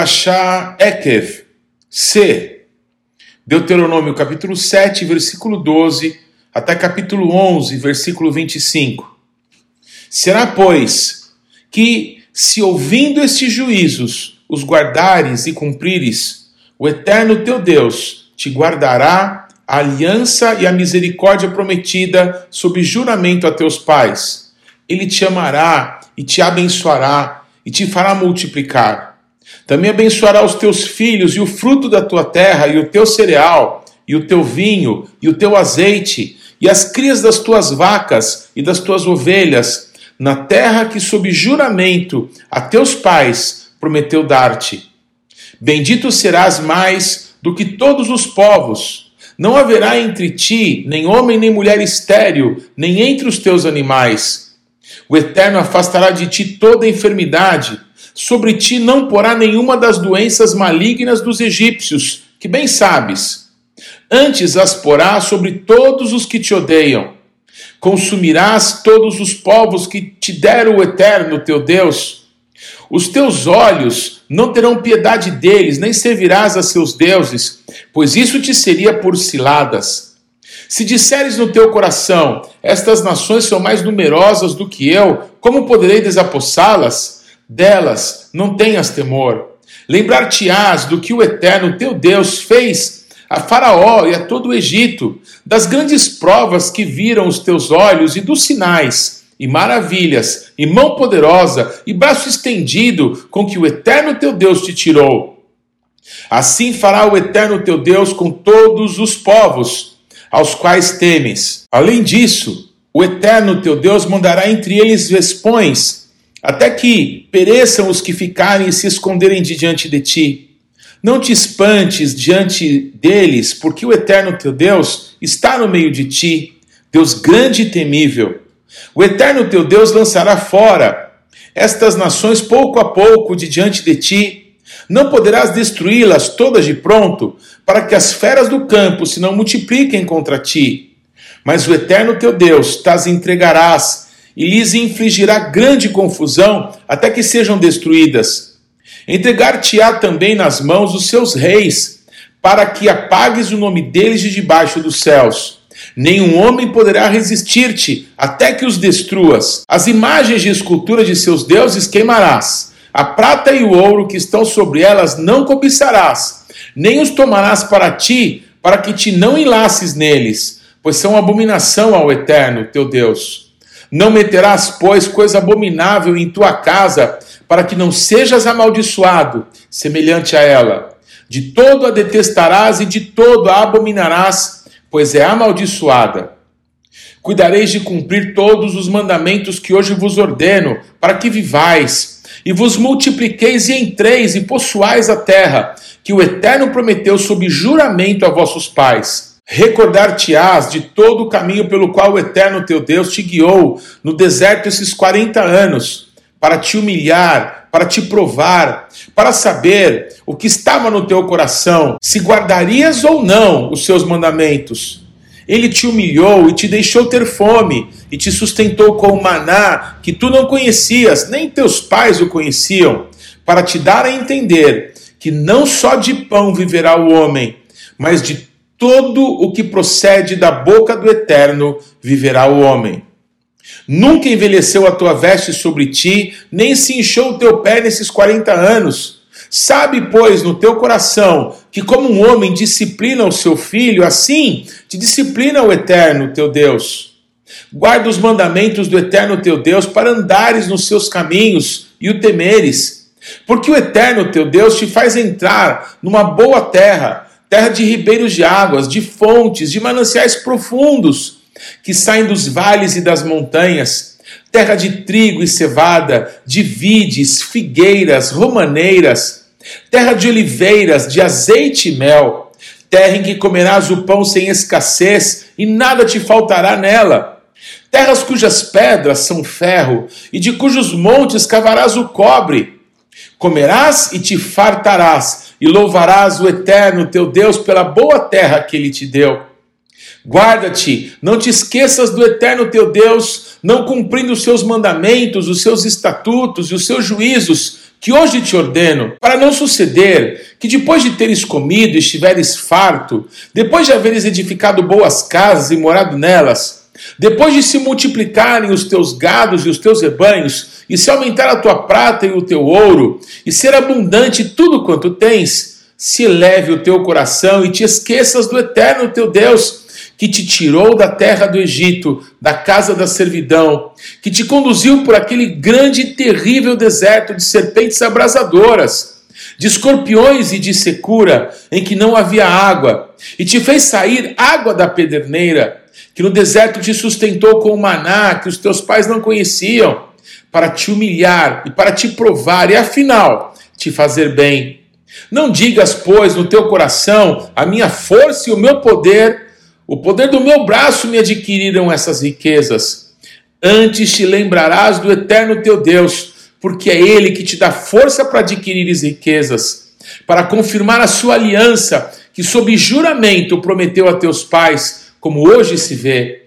Parashá Ekev, C. Deuteronômio capítulo 7, versículo 12, até capítulo 11, versículo 25. Será, pois, que, se ouvindo estes juízos, os guardares e cumprires, o eterno teu Deus te guardará a aliança e a misericórdia prometida sob juramento a teus pais. Ele te amará e te abençoará e te fará multiplicar também abençoará os teus filhos e o fruto da tua terra, e o teu cereal, e o teu vinho, e o teu azeite, e as crias das tuas vacas e das tuas ovelhas, na terra que, sob juramento a teus pais, prometeu dar-te. Bendito serás mais do que todos os povos. Não haverá entre ti nem homem nem mulher estéril, nem entre os teus animais. O Eterno afastará de ti toda enfermidade Sobre ti não porá nenhuma das doenças malignas dos egípcios, que bem sabes. Antes as porá sobre todos os que te odeiam. Consumirás todos os povos que te deram o eterno teu Deus. Os teus olhos não terão piedade deles, nem servirás a seus deuses, pois isso te seria por ciladas. Se disseres no teu coração: Estas nações são mais numerosas do que eu, como poderei desapossá-las? Delas não tenhas temor. Lembrar-te-ás do que o Eterno teu Deus fez a Faraó e a todo o Egito, das grandes provas que viram os teus olhos e dos sinais e maravilhas, e mão poderosa e braço estendido com que o Eterno teu Deus te tirou. Assim fará o Eterno teu Deus com todos os povos aos quais temes. Além disso, o Eterno teu Deus mandará entre eles vespões até que pereçam os que ficarem e se esconderem de diante de ti. Não te espantes diante deles, porque o eterno teu Deus está no meio de ti, Deus grande e temível. O eterno teu Deus lançará fora estas nações pouco a pouco de diante de ti. Não poderás destruí-las todas de pronto, para que as feras do campo se não multipliquem contra ti. Mas o eterno teu Deus tas entregarás e lhes infligirá grande confusão até que sejam destruídas. Entregar-te-á também nas mãos os seus reis, para que apagues o nome deles de debaixo dos céus. Nenhum homem poderá resistir-te até que os destruas. As imagens de escultura de seus deuses queimarás. A prata e o ouro que estão sobre elas não cobiçarás, nem os tomarás para ti, para que te não enlaces neles, pois são abominação ao Eterno, teu Deus. Não meterás, pois, coisa abominável em tua casa, para que não sejas amaldiçoado, semelhante a ela. De todo a detestarás e de todo a abominarás, pois é amaldiçoada. Cuidareis de cumprir todos os mandamentos que hoje vos ordeno, para que vivais, e vos multipliqueis e entreis e possuais a terra, que o Eterno prometeu sob juramento a vossos pais Recordar-te-ás de todo o caminho pelo qual o Eterno teu Deus te guiou no deserto esses 40 anos, para te humilhar, para te provar, para saber o que estava no teu coração, se guardarias ou não os seus mandamentos. Ele te humilhou e te deixou ter fome, e te sustentou com o maná que tu não conhecias, nem teus pais o conheciam, para te dar a entender que não só de pão viverá o homem, mas de todo o que procede da boca do Eterno viverá o homem. Nunca envelheceu a tua veste sobre ti, nem se inchou o teu pé nesses quarenta anos. Sabe, pois, no teu coração que, como um homem disciplina o seu filho, assim te disciplina o Eterno, teu Deus. Guarda os mandamentos do Eterno teu Deus para andares nos seus caminhos e o temeres. Porque o Eterno teu Deus te faz entrar numa boa terra terra de ribeiros de águas, de fontes, de mananciais profundos que saem dos vales e das montanhas, terra de trigo e cevada, de vides, figueiras, romaneiras, terra de oliveiras, de azeite e mel, terra em que comerás o pão sem escassez e nada te faltará nela. Terras cujas pedras são ferro e de cujos montes cavarás o cobre. Comerás e te fartarás e louvarás o eterno teu Deus pela boa terra que ele te deu. Guarda-te, não te esqueças do eterno teu Deus, não cumprindo os seus mandamentos, os seus estatutos e os seus juízos, que hoje te ordeno, para não suceder que depois de teres comido e estiveres farto, depois de haveres edificado boas casas e morado nelas, depois de se multiplicarem os teus gados e os teus rebanhos, e se aumentar a tua prata e o teu ouro, e ser abundante tudo quanto tens, se eleve o teu coração e te esqueças do eterno teu Deus, que te tirou da terra do Egito, da casa da servidão, que te conduziu por aquele grande e terrível deserto de serpentes abrasadoras, de escorpiões e de secura, em que não havia água, e te fez sair água da pederneira, que no deserto te sustentou com o maná que os teus pais não conheciam, para te humilhar e para te provar, e afinal te fazer bem. Não digas, pois, no teu coração, a minha força e o meu poder, o poder do meu braço me adquiriram essas riquezas. Antes te lembrarás do eterno teu Deus, porque é Ele que te dá força para adquirires riquezas, para confirmar a sua aliança, que sob juramento prometeu a teus pais, como hoje se vê.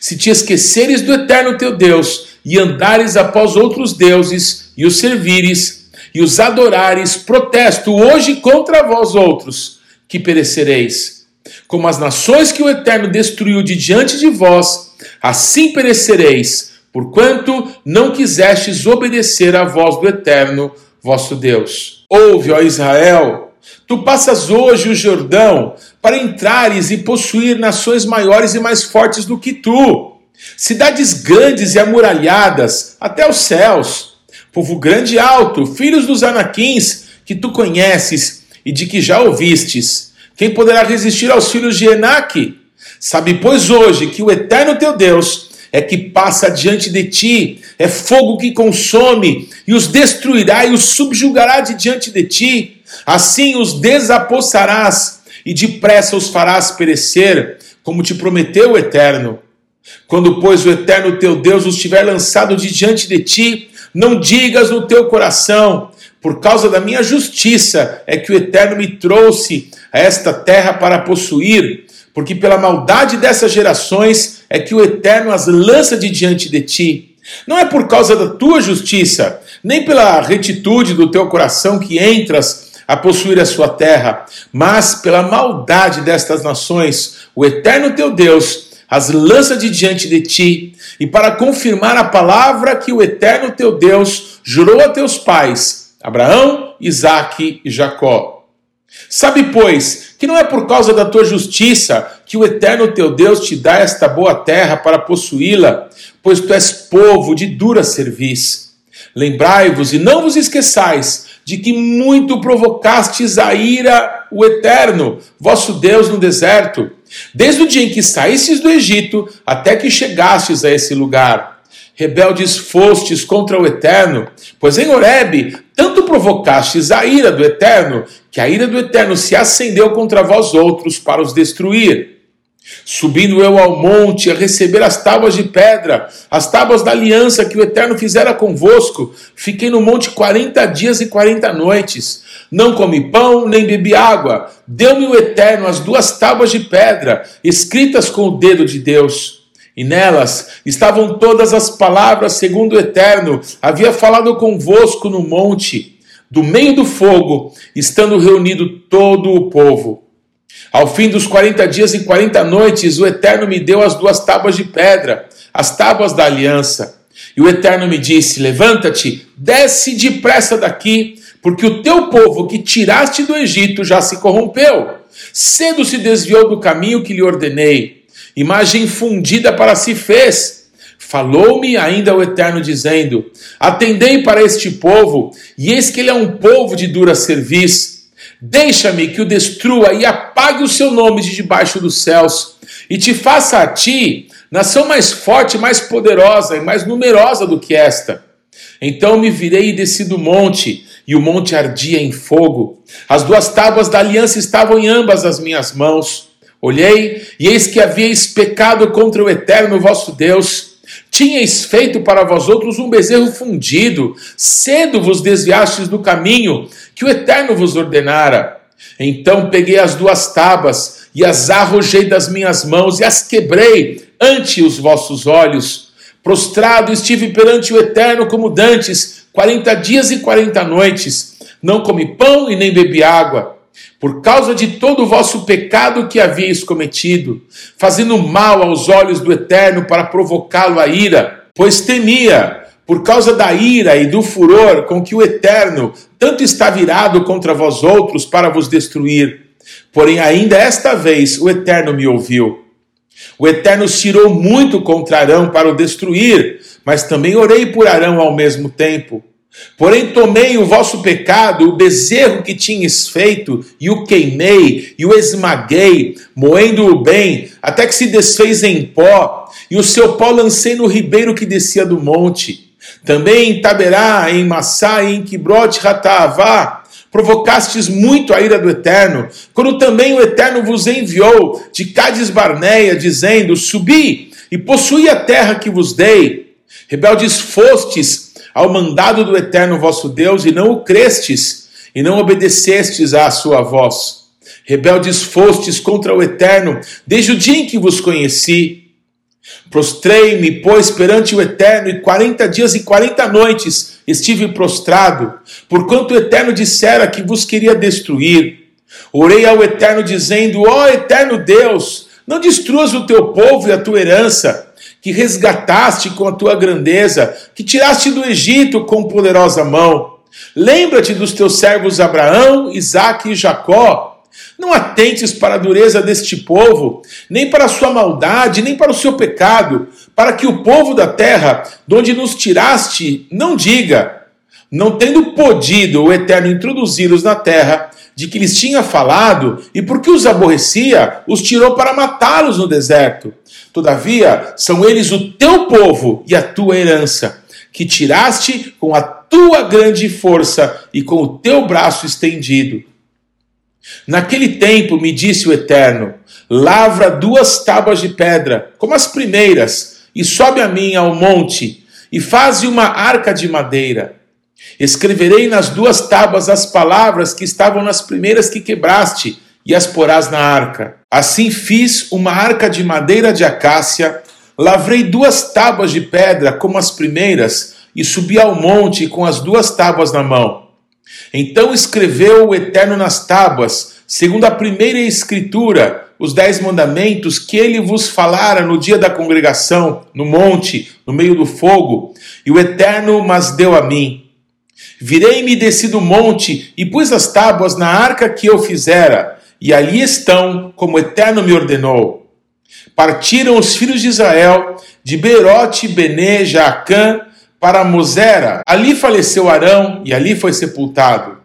Se te esqueceres do eterno teu Deus e andares após outros deuses e os servires e os adorares, protesto hoje contra vós outros, que perecereis. Como as nações que o Eterno destruiu de diante de vós, assim perecereis, porquanto não quisestes obedecer à voz do Eterno, vosso Deus. Ouve, ó Israel, tu passas hoje o Jordão para entrares e possuir nações maiores e mais fortes do que tu, cidades grandes e amuralhadas até os céus, povo grande e alto, filhos dos anaquins que tu conheces e de que já ouvistes. Quem poderá resistir aos filhos de Enaque? Sabe, pois, hoje que o eterno teu Deus é que passa diante de ti, é fogo que consome e os destruirá e os subjugará de diante de ti. Assim os desapossarás e depressa os farás perecer, como te prometeu o Eterno. Quando, pois, o Eterno teu Deus os tiver lançado de diante de ti, não digas no teu coração, por causa da minha justiça é que o Eterno me trouxe a esta terra para possuir, porque pela maldade dessas gerações é que o Eterno as lança de diante de ti. Não é por causa da tua justiça, nem pela retitude do teu coração que entras a possuir a sua terra, mas pela maldade destas nações, o eterno teu Deus as lança de diante de ti, e para confirmar a palavra que o eterno teu Deus jurou a teus pais, Abraão, Isaque e Jacó. Sabe, pois, que não é por causa da tua justiça que o eterno teu Deus te dá esta boa terra para possuí-la, pois tu és povo de dura serviço. Lembrai-vos e não vos esqueçais de que muito provocastes a ira o Eterno, vosso Deus, no deserto, desde o dia em que saístes do Egito até que chegastes a esse lugar. Rebeldes fostes contra o Eterno, pois em Horebe tanto provocastes a ira do Eterno, que a ira do Eterno se acendeu contra vós outros para os destruir. Subindo eu ao monte a receber as tábuas de pedra, as tábuas da aliança que o Eterno fizera convosco, fiquei no monte quarenta dias e quarenta noites. Não comi pão, nem bebi água. Deu-me o Eterno as duas tábuas de pedra, escritas com o dedo de Deus. E nelas estavam todas as palavras segundo o Eterno havia falado convosco no monte, do meio do fogo, estando reunido todo o povo. Ao fim dos quarenta dias e quarenta noites, o Eterno me deu as duas tábuas de pedra, as tábuas da aliança. E o Eterno me disse: Levanta-te, desce depressa daqui, porque o teu povo que tiraste do Egito já se corrompeu. Cedo se desviou do caminho que lhe ordenei. Imagem fundida para si fez. Falou-me ainda o Eterno, dizendo: Atendei para este povo, e eis que ele é um povo de dura serviço Deixa-me que o destrua e apague o seu nome de debaixo dos céus, e te faça a ti nação mais forte, mais poderosa e mais numerosa do que esta. Então me virei e desci do monte, e o monte ardia em fogo. As duas tábuas da aliança estavam em ambas as minhas mãos. Olhei, e eis que havíeis pecado contra o eterno vosso Deus. Tinhais feito para vós outros um bezerro fundido, cedo vos desviastes do caminho, que o Eterno vos ordenara. Então peguei as duas tábuas e as arrojei das minhas mãos e as quebrei ante os vossos olhos. Prostrado estive perante o Eterno como dantes, quarenta dias e quarenta noites, não comi pão e nem bebi água, por causa de todo o vosso pecado que havíeis cometido, fazendo mal aos olhos do Eterno para provocá-lo a ira, pois temia por causa da ira e do furor com que o Eterno tanto está virado contra vós outros para vos destruir. Porém, ainda esta vez o Eterno me ouviu. O Eterno tirou muito contra Arão para o destruir, mas também orei por Arão ao mesmo tempo. Porém, tomei o vosso pecado, o bezerro que tinhas feito, e o queimei, e o esmaguei, moendo-o bem, até que se desfez em pó, e o seu pó lancei no ribeiro que descia do monte. Também em Taberá, em Massá e em Quibrote Rataavá, provocastes muito a ira do Eterno, quando também o Eterno vos enviou de Cades Barneia, dizendo: Subi e possuí a terra que vos dei. Rebeldes fostes ao mandado do Eterno vosso Deus, e não o crestes, e não obedecestes à sua voz. Rebeldes fostes contra o Eterno, desde o dia em que vos conheci. Prostrei-me, pois, perante o Eterno, e quarenta dias e quarenta noites estive prostrado, porquanto o Eterno dissera que vos queria destruir. Orei ao Eterno, dizendo: Ó Eterno Deus, não destruas o teu povo e a tua herança, que resgataste com a tua grandeza, que tiraste do Egito com poderosa mão. Lembra-te dos teus servos Abraão, Isaque e Jacó não atentes para a dureza deste povo, nem para a sua maldade, nem para o seu pecado, para que o povo da terra, de onde nos tiraste, não diga, não tendo podido o Eterno introduzi-los na terra, de que lhes tinha falado, e porque os aborrecia, os tirou para matá-los no deserto. Todavia, são eles o teu povo e a tua herança, que tiraste com a tua grande força e com o teu braço estendido Naquele tempo me disse o Eterno: Lavra duas tábuas de pedra, como as primeiras, e sobe a mim ao monte, e faze uma arca de madeira. Escreverei nas duas tábuas as palavras que estavam nas primeiras que quebraste, e as porás na arca. Assim fiz uma arca de madeira de acácia, lavrei duas tábuas de pedra, como as primeiras, e subi ao monte com as duas tábuas na mão. Então escreveu o Eterno nas tábuas, segundo a primeira escritura, os dez mandamentos que ele vos falara no dia da congregação, no monte, no meio do fogo, e o Eterno mas deu a mim. Virei-me desci do monte e pus as tábuas na arca que eu fizera, e ali estão, como o Eterno me ordenou. Partiram os filhos de Israel de Berote, Bene, Jaacã, para Mosera. Ali faleceu Arão e ali foi sepultado.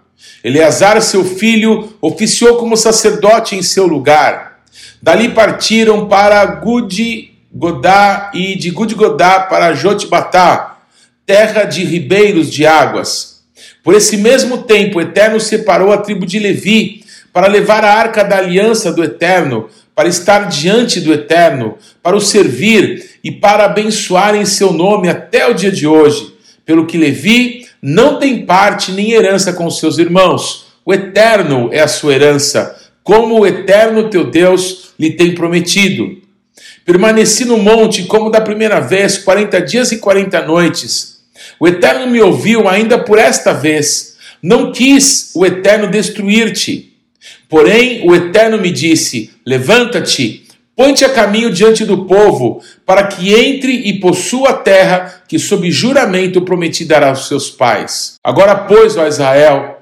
Eleazar, seu filho, oficiou como sacerdote em seu lugar. Dali partiram para Gudi Godá e de Gudi Godá para Jotbatá, terra de ribeiros de águas. Por esse mesmo tempo, o Eterno separou a tribo de Levi para levar a arca da aliança do Eterno, para estar diante do Eterno, para o servir e para abençoar em seu nome até o dia de hoje. Pelo que Levi não tem parte nem herança com seus irmãos. O Eterno é a sua herança, como o Eterno teu Deus lhe tem prometido. Permaneci no monte como da primeira vez, quarenta dias e quarenta noites. O Eterno me ouviu ainda por esta vez. Não quis o Eterno destruir-te. Porém, o Eterno me disse: Levanta-te, põe-te a caminho diante do povo, para que entre e possua a terra que, sob juramento, prometi dar aos seus pais. Agora, pois, ó Israel,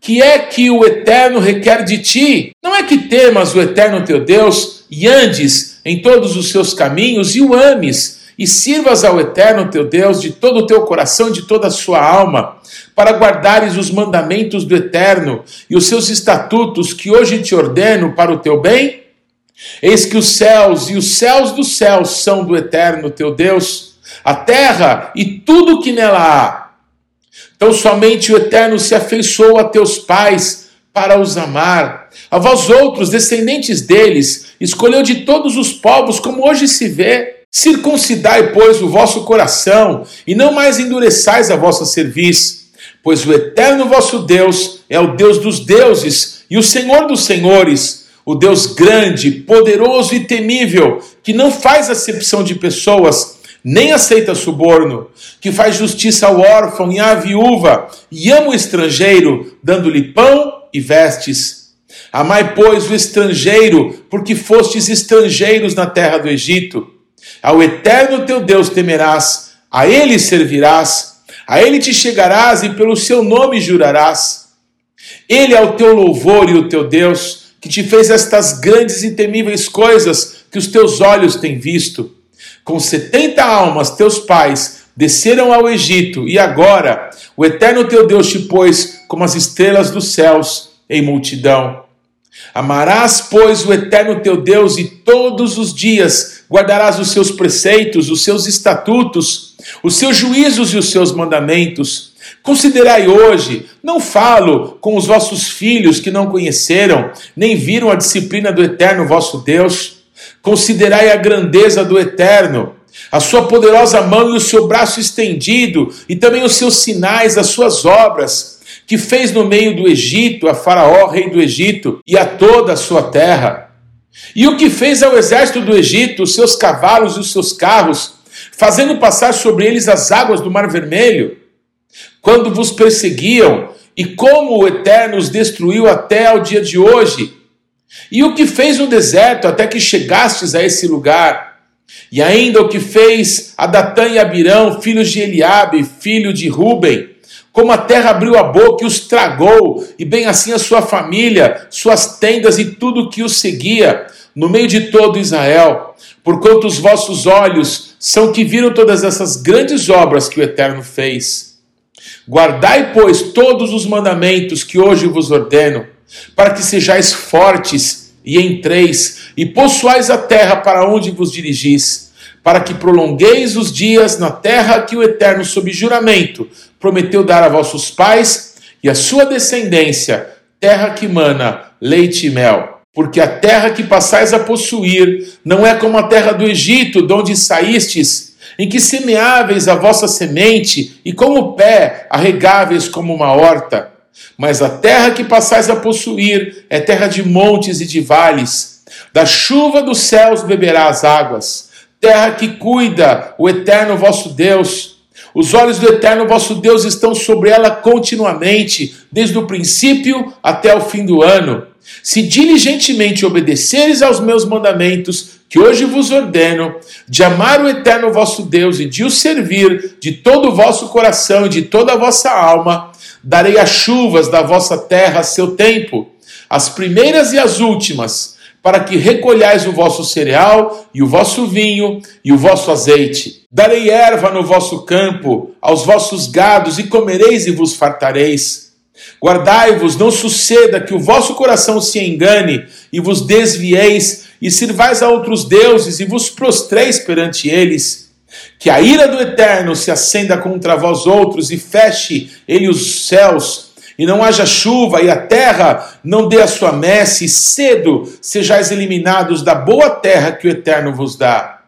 que é que o Eterno requer de ti? Não é que temas o Eterno teu Deus e andes em todos os seus caminhos e o ames e sirvas ao Eterno teu Deus de todo o teu coração e de toda a sua alma, para guardares os mandamentos do Eterno e os seus estatutos que hoje te ordeno para o teu bem? Eis que os céus e os céus dos céus são do Eterno teu Deus, a terra e tudo que nela há. Então somente o Eterno se afeiçoou a teus pais para os amar. A vós outros, descendentes deles, escolheu de todos os povos, como hoje se vê Circuncidai, pois, o vosso coração, e não mais endureçais a vossa cerviz, pois o eterno vosso Deus é o Deus dos deuses e o Senhor dos senhores, o Deus grande, poderoso e temível, que não faz acepção de pessoas, nem aceita suborno, que faz justiça ao órfão e à viúva, e ama o estrangeiro, dando-lhe pão e vestes. Amai, pois, o estrangeiro, porque fostes estrangeiros na terra do Egito. Ao eterno teu Deus temerás, a ele servirás, a ele te chegarás e pelo seu nome jurarás. Ele é o teu louvor e o teu Deus, que te fez estas grandes e temíveis coisas que os teus olhos têm visto. Com setenta almas, teus pais desceram ao Egito, e agora o eterno teu Deus te pôs como as estrelas dos céus em multidão. Amarás, pois, o eterno teu Deus e todos os dias guardarás os seus preceitos, os seus estatutos, os seus juízos e os seus mandamentos. Considerai hoje, não falo com os vossos filhos que não conheceram, nem viram a disciplina do eterno vosso Deus Considerai a grandeza do Eterno, a sua poderosa mão e o seu braço estendido, e também os seus sinais, as suas obras, que fez no meio do Egito, a Faraó, rei do Egito, e a toda a sua terra. E o que fez ao exército do Egito, os seus cavalos e os seus carros, fazendo passar sobre eles as águas do Mar Vermelho, quando vos perseguiam, e como o Eterno os destruiu até ao dia de hoje e o que fez no deserto até que chegastes a esse lugar? E ainda o que fez a Datã e Abirão, filhos de Eliabe, filho de Ruben, como a terra abriu a boca e os tragou, e bem assim a sua família, suas tendas e tudo que os seguia, no meio de todo Israel, porquanto os vossos olhos são que viram todas essas grandes obras que o Eterno fez. Guardai, pois, todos os mandamentos que hoje vos ordeno, para que sejais fortes e entreis e possuais a terra para onde vos dirigis, para que prolongueis os dias na terra que o Eterno, sob juramento, prometeu dar a vossos pais e a sua descendência, terra que mana leite e mel. Porque a terra que passais a possuir não é como a terra do Egito, de onde saístes, em que semeáveis a vossa semente e como pé arregáveis como uma horta mas a terra que passais a possuir é terra de montes e de vales. Da chuva dos céus beberá as águas. Terra que cuida o eterno vosso Deus. Os olhos do eterno vosso Deus estão sobre ela continuamente, desde o princípio até o fim do ano. Se diligentemente obedeceres aos meus mandamentos, que hoje vos ordeno, de amar o eterno vosso Deus e de o servir de todo o vosso coração e de toda a vossa alma, Darei as chuvas da vossa terra a seu tempo, as primeiras e as últimas, para que recolhais o vosso cereal e o vosso vinho e o vosso azeite. Darei erva no vosso campo, aos vossos gados, e comereis e vos fartareis. Guardai-vos, não suceda que o vosso coração se engane e vos desvieis e sirvais a outros deuses e vos prostreis perante eles que a ira do Eterno se acenda contra vós outros e feche ele os céus, e não haja chuva, e a terra não dê a sua messe, e cedo sejais eliminados da boa terra que o Eterno vos dá.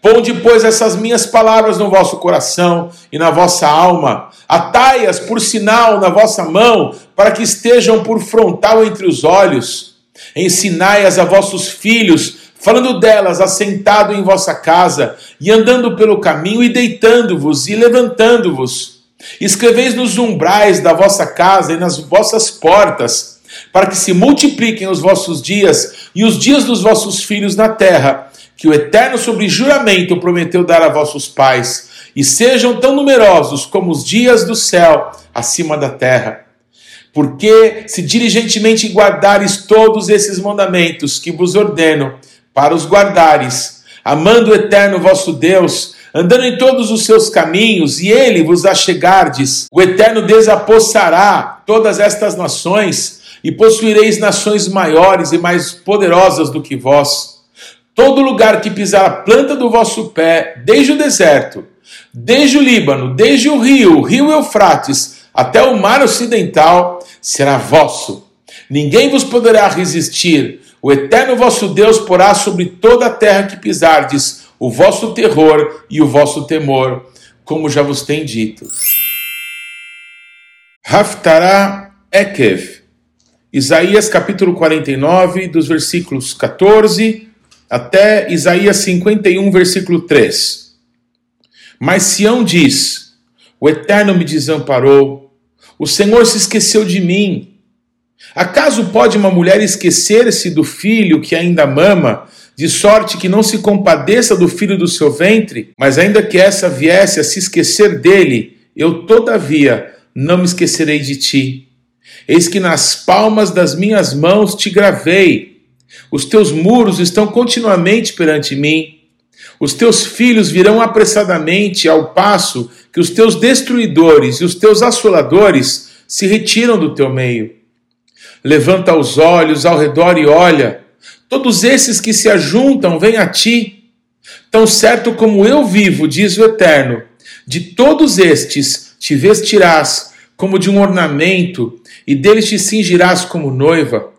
Ponde, pois, essas minhas palavras no vosso coração e na vossa alma, atai-as por sinal na vossa mão, para que estejam por frontal entre os olhos. Ensinai-as a vossos filhos, falando delas assentado em vossa casa, e andando pelo caminho, e deitando-vos e levantando-vos. Escreveis nos umbrais da vossa casa e nas vossas portas, para que se multipliquem os vossos dias e os dias dos vossos filhos na terra, que o Eterno, sobre juramento, prometeu dar a vossos pais, e sejam tão numerosos como os dias do céu acima da terra. Porque, se diligentemente guardares todos esses mandamentos que vos ordeno, para os guardares, amando o eterno vosso Deus, andando em todos os seus caminhos, e ele vos achegardes. O eterno desapossará todas estas nações, e possuireis nações maiores e mais poderosas do que vós. Todo lugar que pisar a planta do vosso pé, desde o deserto, desde o Líbano, desde o rio, o rio Eufrates, até o mar ocidental, será vosso. Ninguém vos poderá resistir o eterno vosso Deus porá sobre toda a terra que pisardes o vosso terror e o vosso temor, como já vos tem dito. Haftará Ekev, Isaías capítulo 49, dos versículos 14 até Isaías 51, versículo 3. Mas Sião diz: O Eterno me desamparou, o Senhor se esqueceu de mim. Acaso pode uma mulher esquecer-se do filho que ainda mama, de sorte que não se compadeça do filho do seu ventre? Mas ainda que essa viesse a se esquecer dele, eu todavia não me esquecerei de ti. Eis que nas palmas das minhas mãos te gravei. Os teus muros estão continuamente perante mim. Os teus filhos virão apressadamente ao passo que os teus destruidores e os teus assoladores se retiram do teu meio. Levanta os olhos ao redor e olha. Todos esses que se ajuntam vêm a ti. Tão certo como eu vivo, diz o Eterno, de todos estes te vestirás como de um ornamento, e deles te cingirás como noiva.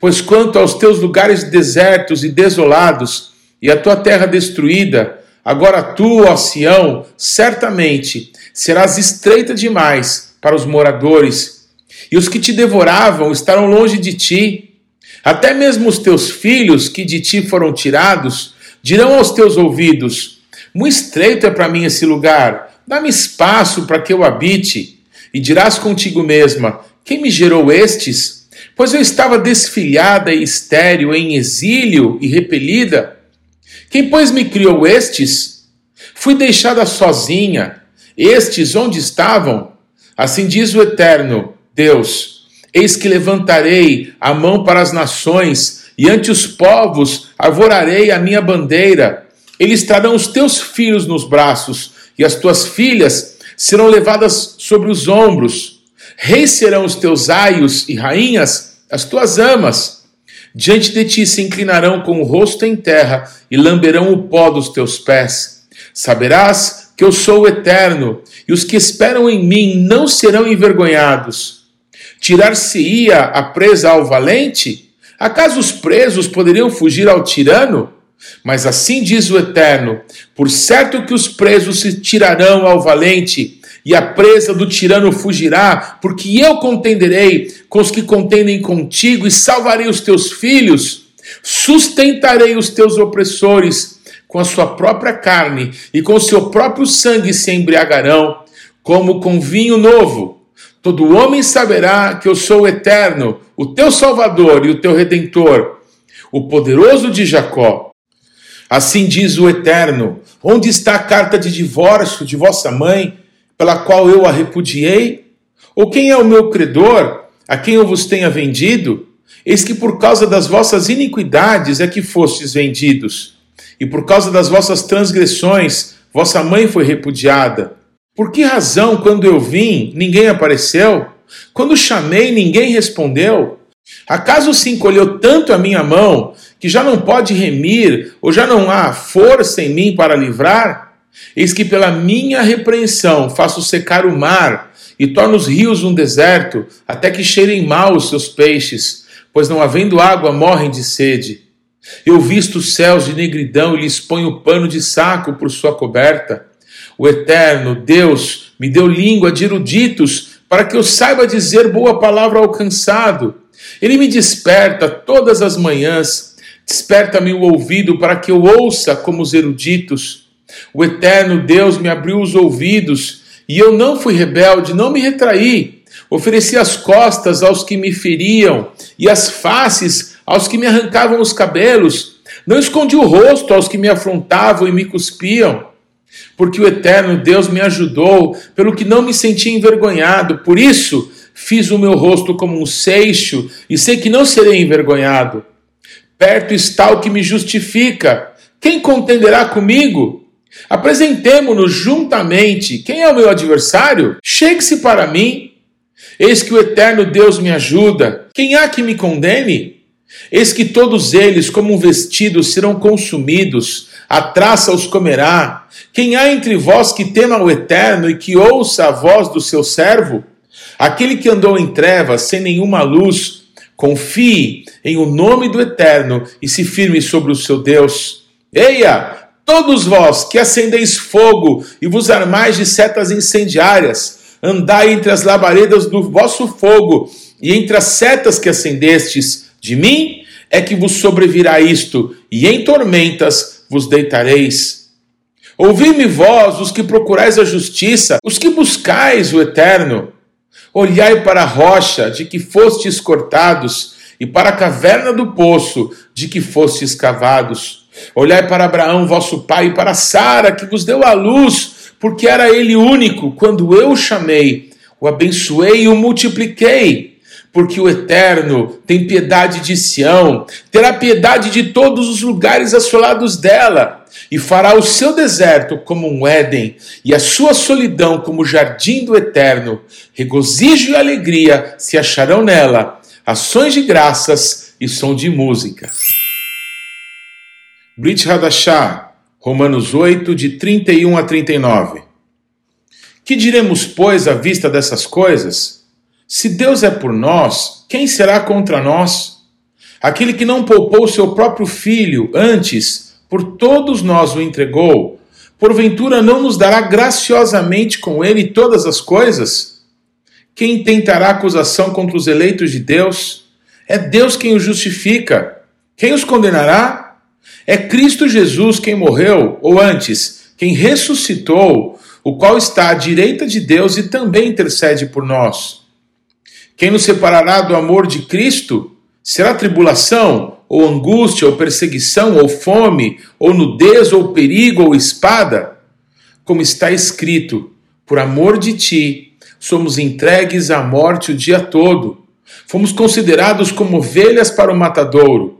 Pois quanto aos teus lugares desertos e desolados, e a tua terra destruída, agora tu, ó Sião, certamente serás estreita demais para os moradores, e os que te devoravam estarão longe de ti. Até mesmo os teus filhos que de ti foram tirados dirão aos teus ouvidos: Muito estreito é para mim esse lugar, dá-me espaço para que eu habite. E dirás contigo mesma: Quem me gerou estes? Pois eu estava desfilhada e estéril, em exílio e repelida. Quem, pois, me criou estes? Fui deixada sozinha. Estes onde estavam? Assim diz o Eterno, Deus: Eis que levantarei a mão para as nações, e ante os povos arvorarei a minha bandeira. Eles trarão os teus filhos nos braços, e as tuas filhas serão levadas sobre os ombros. Reis serão os teus aios e rainhas, as tuas amas. Diante de ti se inclinarão com o rosto em terra e lamberão o pó dos teus pés. Saberás que eu sou o eterno, e os que esperam em mim não serão envergonhados. Tirar-se-ia a presa ao valente? Acaso os presos poderiam fugir ao tirano? Mas assim diz o Eterno: por certo que os presos se tirarão ao valente, e a presa do tirano fugirá, porque eu contenderei com os que contendem contigo e salvarei os teus filhos, sustentarei os teus opressores com a sua própria carne e com o seu próprio sangue se embriagarão, como com vinho novo. Todo homem saberá que eu sou o eterno, o teu Salvador e o teu Redentor, o poderoso de Jacó. Assim diz o Eterno: Onde está a carta de divórcio de vossa mãe? Pela qual eu a repudiei? Ou quem é o meu credor, a quem eu vos tenha vendido? Eis que por causa das vossas iniquidades é que fostes vendidos, e por causa das vossas transgressões vossa mãe foi repudiada. Por que razão, quando eu vim, ninguém apareceu? Quando chamei, ninguém respondeu? Acaso se encolheu tanto a minha mão que já não pode remir, ou já não há força em mim para livrar? Eis que pela minha repreensão faço secar o mar e torno os rios um deserto, até que cheirem mal os seus peixes, pois não havendo água morrem de sede. Eu visto os céus de negridão e lhes ponho pano de saco por sua coberta. O Eterno, Deus, me deu língua de eruditos, para que eu saiba dizer boa palavra ao cansado. Ele me desperta todas as manhãs, desperta-me o ouvido para que eu ouça como os eruditos. O eterno Deus me abriu os ouvidos e eu não fui rebelde, não me retraí. Ofereci as costas aos que me feriam e as faces aos que me arrancavam os cabelos. Não escondi o rosto aos que me afrontavam e me cuspiam. Porque o eterno Deus me ajudou, pelo que não me senti envergonhado. Por isso, fiz o meu rosto como um seixo e sei que não serei envergonhado. Perto está o que me justifica. Quem contenderá comigo? Apresentemo-nos juntamente. Quem é o meu adversário? Chegue-se para mim. Eis que o eterno Deus me ajuda. Quem há que me condene? Eis que todos eles, como um vestido, serão consumidos, a traça os comerá. Quem há entre vós que tema o eterno e que ouça a voz do seu servo? Aquele que andou em trevas, sem nenhuma luz, confie em o nome do eterno e se firme sobre o seu Deus. Eia, Todos vós que acendeis fogo e vos armais de setas incendiárias, andai entre as labaredas do vosso fogo e entre as setas que acendestes, de mim é que vos sobrevirá isto, e em tormentas vos deitareis. Ouvi-me vós, os que procurais a justiça, os que buscais o eterno. Olhai para a rocha de que fostes cortados, e para a caverna do poço de que fostes cavados. Olhai para Abraão, vosso pai, e para Sara, que vos deu a luz, porque era ele único, quando eu o chamei, o abençoei e o multipliquei porque o Eterno tem piedade de Sião, terá piedade de todos os lugares assolados dela, e fará o seu deserto como um Éden, e a sua solidão como o jardim do Eterno. Regozijo e alegria se acharão nela, ações de graças e som de música. Brit Hadashah, Romanos 8, de 31 a 39. Que diremos, pois, à vista dessas coisas? Se Deus é por nós, quem será contra nós? Aquele que não poupou seu próprio filho, antes, por todos nós o entregou, porventura não nos dará graciosamente com ele todas as coisas? Quem tentará acusação contra os eleitos de Deus? É Deus quem os justifica. Quem os condenará? É Cristo Jesus quem morreu, ou antes, quem ressuscitou, o qual está à direita de Deus e também intercede por nós. Quem nos separará do amor de Cristo? Será tribulação, ou angústia, ou perseguição, ou fome, ou nudez, ou perigo, ou espada? Como está escrito: por amor de ti, somos entregues à morte o dia todo. Fomos considerados como ovelhas para o matadouro.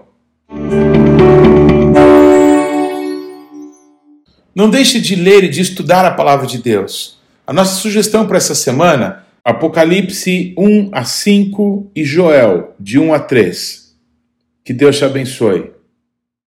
Não deixe de ler e de estudar a palavra de Deus. A nossa sugestão para essa semana, Apocalipse 1 a 5 e Joel, de 1 a 3. Que Deus te abençoe.